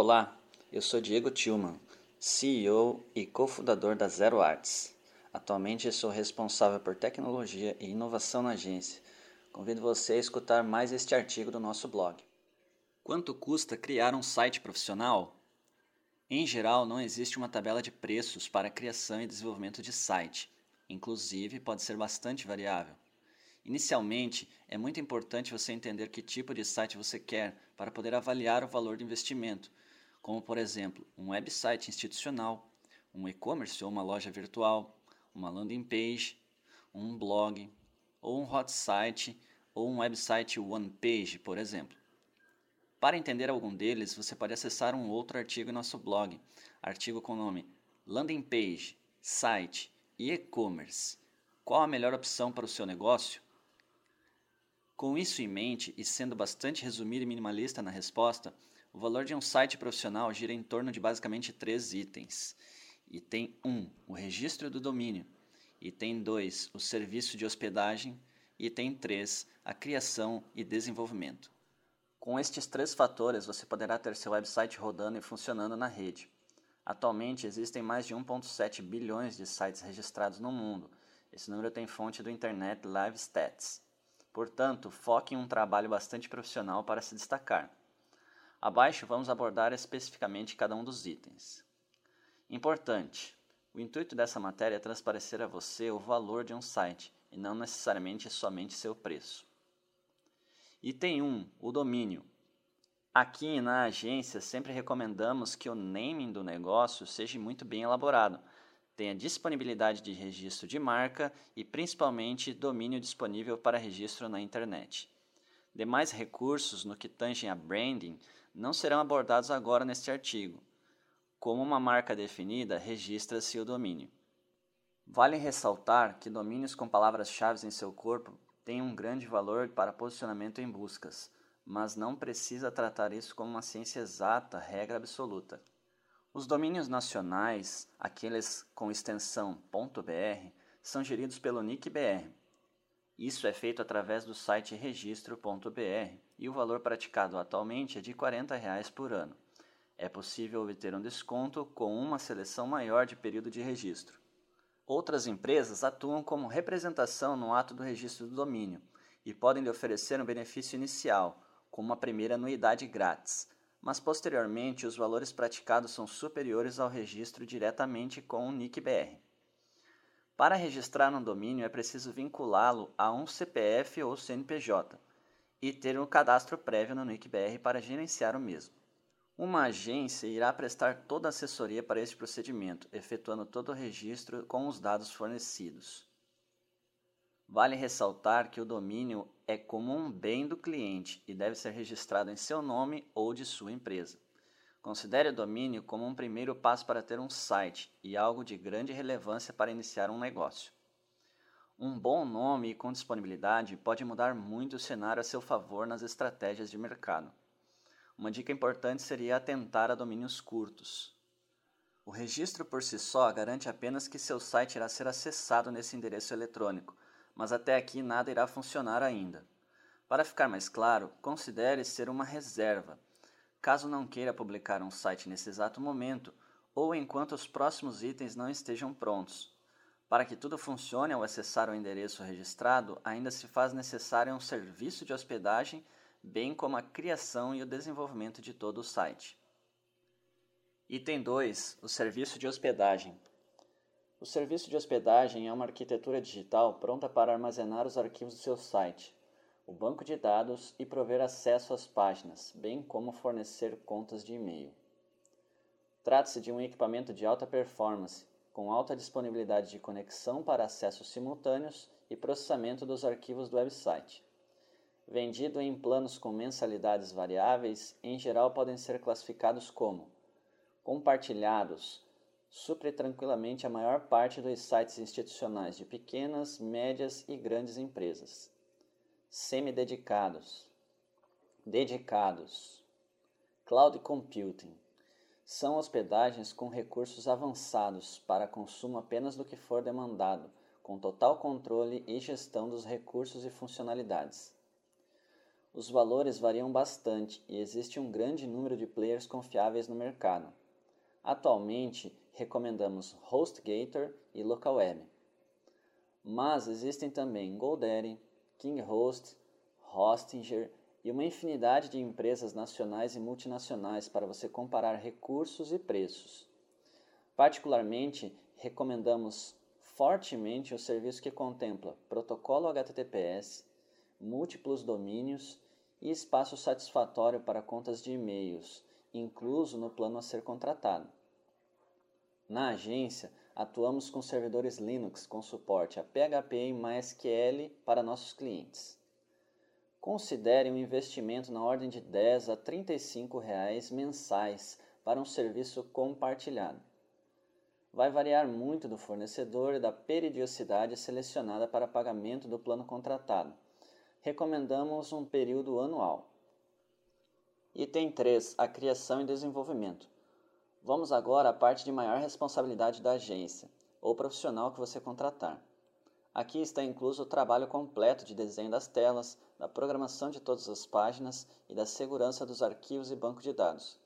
Olá, eu sou Diego Tillman, CEO e cofundador da Zero Arts. Atualmente sou responsável por tecnologia e inovação na agência. Convido você a escutar mais este artigo do nosso blog. Quanto custa criar um site profissional? Em geral, não existe uma tabela de preços para a criação e desenvolvimento de site. Inclusive, pode ser bastante variável. Inicialmente, é muito importante você entender que tipo de site você quer para poder avaliar o valor do investimento, como por exemplo, um website institucional, um e-commerce ou uma loja virtual, uma landing page, um blog, ou um hot site ou um website one page, por exemplo. Para entender algum deles, você pode acessar um outro artigo em nosso blog, artigo com o nome Landing Page, Site e E-Commerce. Qual a melhor opção para o seu negócio? Com isso em mente e sendo bastante resumido e minimalista na resposta, o valor de um site profissional gira em torno de basicamente três itens. Item 1, um, o registro do domínio. Item 2, o serviço de hospedagem. Item 3, a criação e desenvolvimento. Com estes três fatores, você poderá ter seu website rodando e funcionando na rede. Atualmente existem mais de 1,7 bilhões de sites registrados no mundo. Esse número tem fonte do Internet Live Stats. Portanto, foque em um trabalho bastante profissional para se destacar. Abaixo vamos abordar especificamente cada um dos itens. Importante: o intuito dessa matéria é transparecer a você o valor de um site e não necessariamente somente seu preço. Item 1: o domínio. Aqui na agência sempre recomendamos que o naming do negócio seja muito bem elaborado tenha disponibilidade de registro de marca e principalmente domínio disponível para registro na internet. Demais recursos no que tangem a branding não serão abordados agora neste artigo. Como uma marca definida, registra-se o domínio. Vale ressaltar que domínios com palavras-chave em seu corpo têm um grande valor para posicionamento em buscas, mas não precisa tratar isso como uma ciência exata, regra absoluta. Os domínios nacionais, aqueles com extensão .br, são geridos pelo NICBR. Isso é feito através do site registro.br e o valor praticado atualmente é de 40 reais por ano. É possível obter um desconto com uma seleção maior de período de registro. Outras empresas atuam como representação no ato do registro do domínio e podem lhe oferecer um benefício inicial, como uma primeira anuidade grátis, mas posteriormente os valores praticados são superiores ao registro diretamente com o NICBR. Para registrar um domínio é preciso vinculá-lo a um CPF ou CNPJ e ter um cadastro prévio no NICBR para gerenciar o mesmo. Uma agência irá prestar toda a assessoria para este procedimento, efetuando todo o registro com os dados fornecidos. Vale ressaltar que o domínio é como um bem do cliente e deve ser registrado em seu nome ou de sua empresa. Considere o domínio como um primeiro passo para ter um site e algo de grande relevância para iniciar um negócio. Um bom nome com disponibilidade pode mudar muito o cenário a seu favor nas estratégias de mercado. Uma dica importante seria atentar a domínios curtos. O registro por si só garante apenas que seu site irá ser acessado nesse endereço eletrônico mas até aqui nada irá funcionar ainda. Para ficar mais claro, considere ser uma reserva. Caso não queira publicar um site nesse exato momento ou enquanto os próximos itens não estejam prontos. Para que tudo funcione ao acessar o endereço registrado, ainda se faz necessário um serviço de hospedagem, bem como a criação e o desenvolvimento de todo o site. Item 2: O serviço de hospedagem. O serviço de hospedagem é uma arquitetura digital pronta para armazenar os arquivos do seu site, o banco de dados e prover acesso às páginas, bem como fornecer contas de e-mail. Trata-se de um equipamento de alta performance, com alta disponibilidade de conexão para acessos simultâneos e processamento dos arquivos do website. Vendido em planos com mensalidades variáveis, em geral podem ser classificados como compartilhados, supre tranquilamente a maior parte dos sites institucionais de pequenas, médias e grandes empresas. Semi-dedicados, dedicados, cloud computing são hospedagens com recursos avançados para consumo apenas do que for demandado, com total controle e gestão dos recursos e funcionalidades. Os valores variam bastante e existe um grande número de players confiáveis no mercado. Atualmente, recomendamos HostGator e LocalWeb. Mas existem também GoDaddy, KingHost, Hostinger e uma infinidade de empresas nacionais e multinacionais para você comparar recursos e preços. Particularmente, recomendamos fortemente o serviço que contempla protocolo HTTPS, múltiplos domínios e espaço satisfatório para contas de e-mails, incluso no plano a ser contratado. Na agência, atuamos com servidores Linux com suporte a PHP e MySQL para nossos clientes. Considere um investimento na ordem de 10 a 35 reais mensais para um serviço compartilhado. Vai variar muito do fornecedor e da periodicidade selecionada para pagamento do plano contratado. Recomendamos um período anual. Item 3: A criação e desenvolvimento. Vamos agora à parte de maior responsabilidade da agência, ou profissional que você contratar. Aqui está incluso o trabalho completo de desenho das telas, da programação de todas as páginas e da segurança dos arquivos e banco de dados.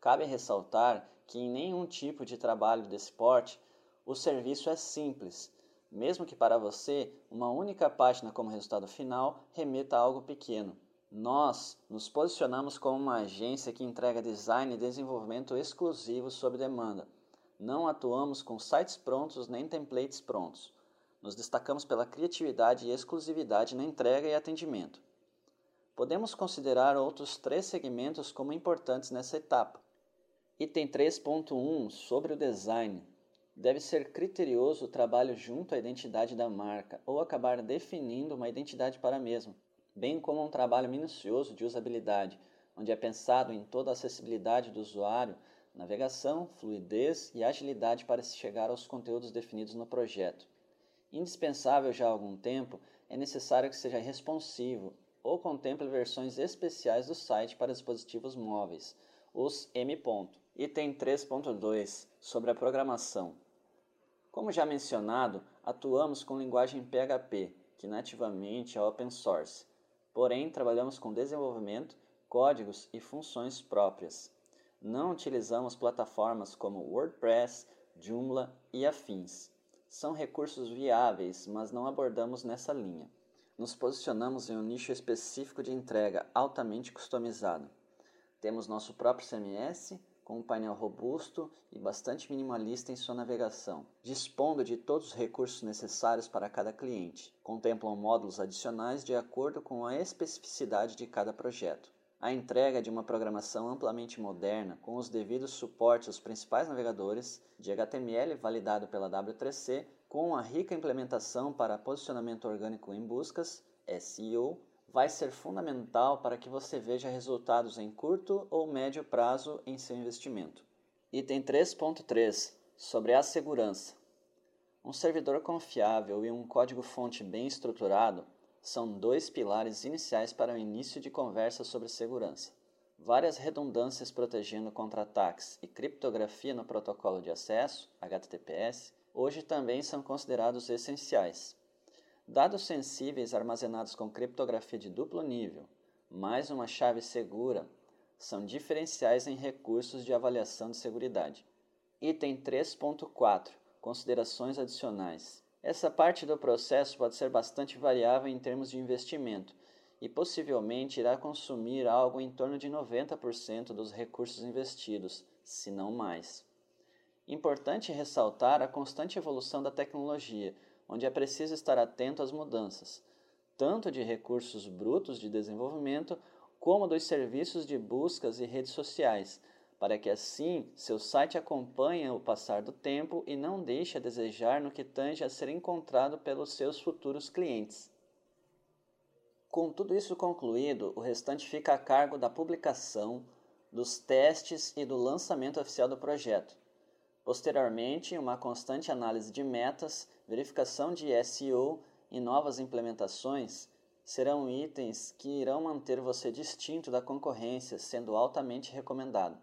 Cabe ressaltar que em nenhum tipo de trabalho desse porte o serviço é simples, mesmo que para você uma única página como resultado final remeta a algo pequeno. Nós nos posicionamos como uma agência que entrega design e desenvolvimento exclusivo sob demanda. Não atuamos com sites prontos nem templates prontos. Nos destacamos pela criatividade e exclusividade na entrega e atendimento. Podemos considerar outros três segmentos como importantes nessa etapa. Item 3.1 sobre o design. Deve ser criterioso o trabalho junto à identidade da marca ou acabar definindo uma identidade para a mesma, bem como um trabalho minucioso de usabilidade, onde é pensado em toda a acessibilidade do usuário, navegação, fluidez e agilidade para se chegar aos conteúdos definidos no projeto indispensável já há algum tempo, é necessário que seja responsivo ou contemple versões especiais do site para dispositivos móveis, os M. Item 3.2 sobre a programação. Como já mencionado, atuamos com linguagem PHP, que nativamente é open source, porém trabalhamos com desenvolvimento, códigos e funções próprias. Não utilizamos plataformas como WordPress, Joomla e afins são recursos viáveis, mas não abordamos nessa linha. Nos posicionamos em um nicho específico de entrega altamente customizado. Temos nosso próprio CMS, com um painel robusto e bastante minimalista em sua navegação, dispondo de todos os recursos necessários para cada cliente. Contemplam módulos adicionais de acordo com a especificidade de cada projeto. A entrega de uma programação amplamente moderna, com os devidos suportes aos principais navegadores, de HTML validado pela W3C, com a rica implementação para posicionamento orgânico em buscas, SEO, vai ser fundamental para que você veja resultados em curto ou médio prazo em seu investimento. Item 3.3 sobre a segurança. Um servidor confiável e um código-fonte bem estruturado são dois pilares iniciais para o início de conversa sobre segurança. Várias redundâncias protegendo contra ataques e criptografia no protocolo de acesso, HTTPS, hoje também são considerados essenciais. Dados sensíveis armazenados com criptografia de duplo nível, mais uma chave segura, são diferenciais em recursos de avaliação de segurança. Item 3.4 Considerações adicionais. Essa parte do processo pode ser bastante variável em termos de investimento e possivelmente irá consumir algo em torno de 90% dos recursos investidos, se não mais. Importante ressaltar a constante evolução da tecnologia, onde é preciso estar atento às mudanças, tanto de recursos brutos de desenvolvimento como dos serviços de buscas e redes sociais, para que assim seu site acompanhe o passar do tempo e não deixe a desejar no que tange a ser encontrado pelos seus futuros clientes. Com tudo isso concluído, o restante fica a cargo da publicação, dos testes e do lançamento oficial do projeto. Posteriormente, uma constante análise de metas, verificação de SEO e novas implementações serão itens que irão manter você distinto da concorrência, sendo altamente recomendado.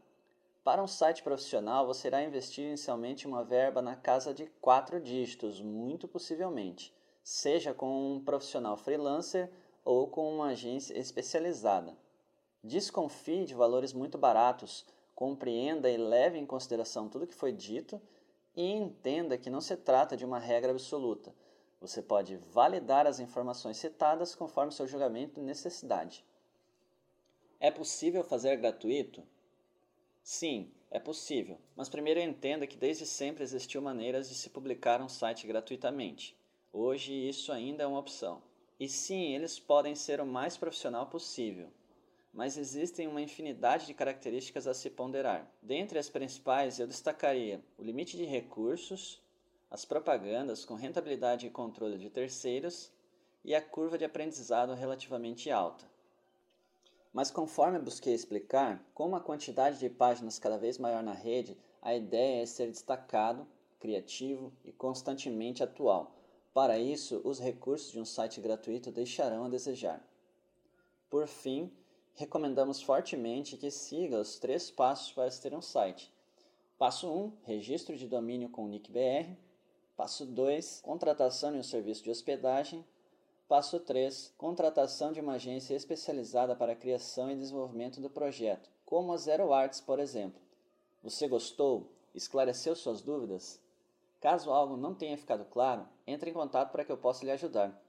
Para um site profissional, você irá investir inicialmente uma verba na casa de quatro dígitos, muito possivelmente, seja com um profissional freelancer ou com uma agência especializada. Desconfie de valores muito baratos, compreenda e leve em consideração tudo que foi dito e entenda que não se trata de uma regra absoluta. Você pode validar as informações citadas conforme seu julgamento e necessidade. É possível fazer gratuito? Sim, é possível, mas primeiro entenda que desde sempre existiu maneiras de se publicar um site gratuitamente. Hoje isso ainda é uma opção. E sim, eles podem ser o mais profissional possível, mas existem uma infinidade de características a se ponderar. Dentre as principais, eu destacaria o limite de recursos, as propagandas com rentabilidade e controle de terceiros e a curva de aprendizado relativamente alta. Mas conforme busquei explicar, com uma quantidade de páginas cada vez maior na rede, a ideia é ser destacado, criativo e constantemente atual. Para isso, os recursos de um site gratuito deixarão a desejar. Por fim, recomendamos fortemente que siga os três passos para ter um site. Passo 1, registro de domínio com o nickbr. Passo 2, contratação de um serviço de hospedagem. Passo 3. Contratação de uma agência especializada para a criação e desenvolvimento do projeto, como a Zero Arts, por exemplo. Você gostou? Esclareceu suas dúvidas? Caso algo não tenha ficado claro, entre em contato para que eu possa lhe ajudar.